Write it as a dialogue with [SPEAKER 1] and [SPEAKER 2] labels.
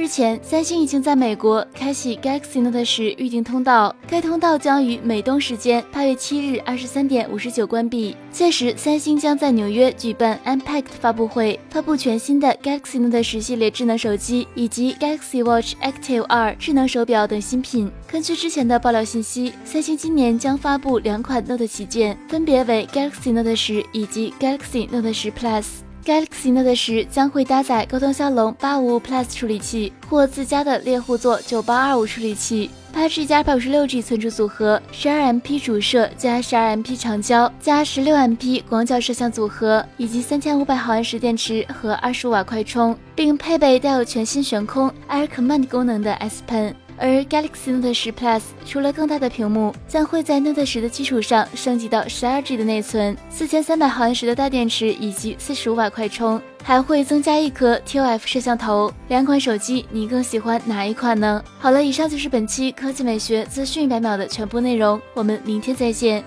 [SPEAKER 1] 日前，三星已经在美国开启 Galaxy Note 10预订通道，该通道将于美东时间八月七日二十三点五十九关闭。届时，三星将在纽约举办 Unpacked 发布会，发布全新的 Galaxy Note 10系列智能手机以及 Galaxy Watch Active 2智能手表等新品。根据之前的爆料信息，三星今年将发布两款 Note 旗舰，分别为 Galaxy Note 10以及 Galaxy Note 10 Plus。Galaxy Note 10将会搭载高通骁龙八五五 Plus 处理器或自家的猎户座九八二五处理器，八 G 加二五十六 G 存储组合，十二 MP 主摄加十二 MP 长焦加十六 MP 广角摄像组合，以及三千五百毫安时电池和二十五瓦快充，并配备带有全新悬空 Air Command 功能的 S Pen。而 Galaxy Note 10 Plus 除了更大的屏幕，将会在 Note 10的基础上升级到 12G 的内存、四千三百毫安时的大电池以及四十五瓦快充，还会增加一颗 TOF 摄像头。两款手机，你更喜欢哪一款呢？好了，以上就是本期科技美学资讯百秒的全部内容，我们明天再见。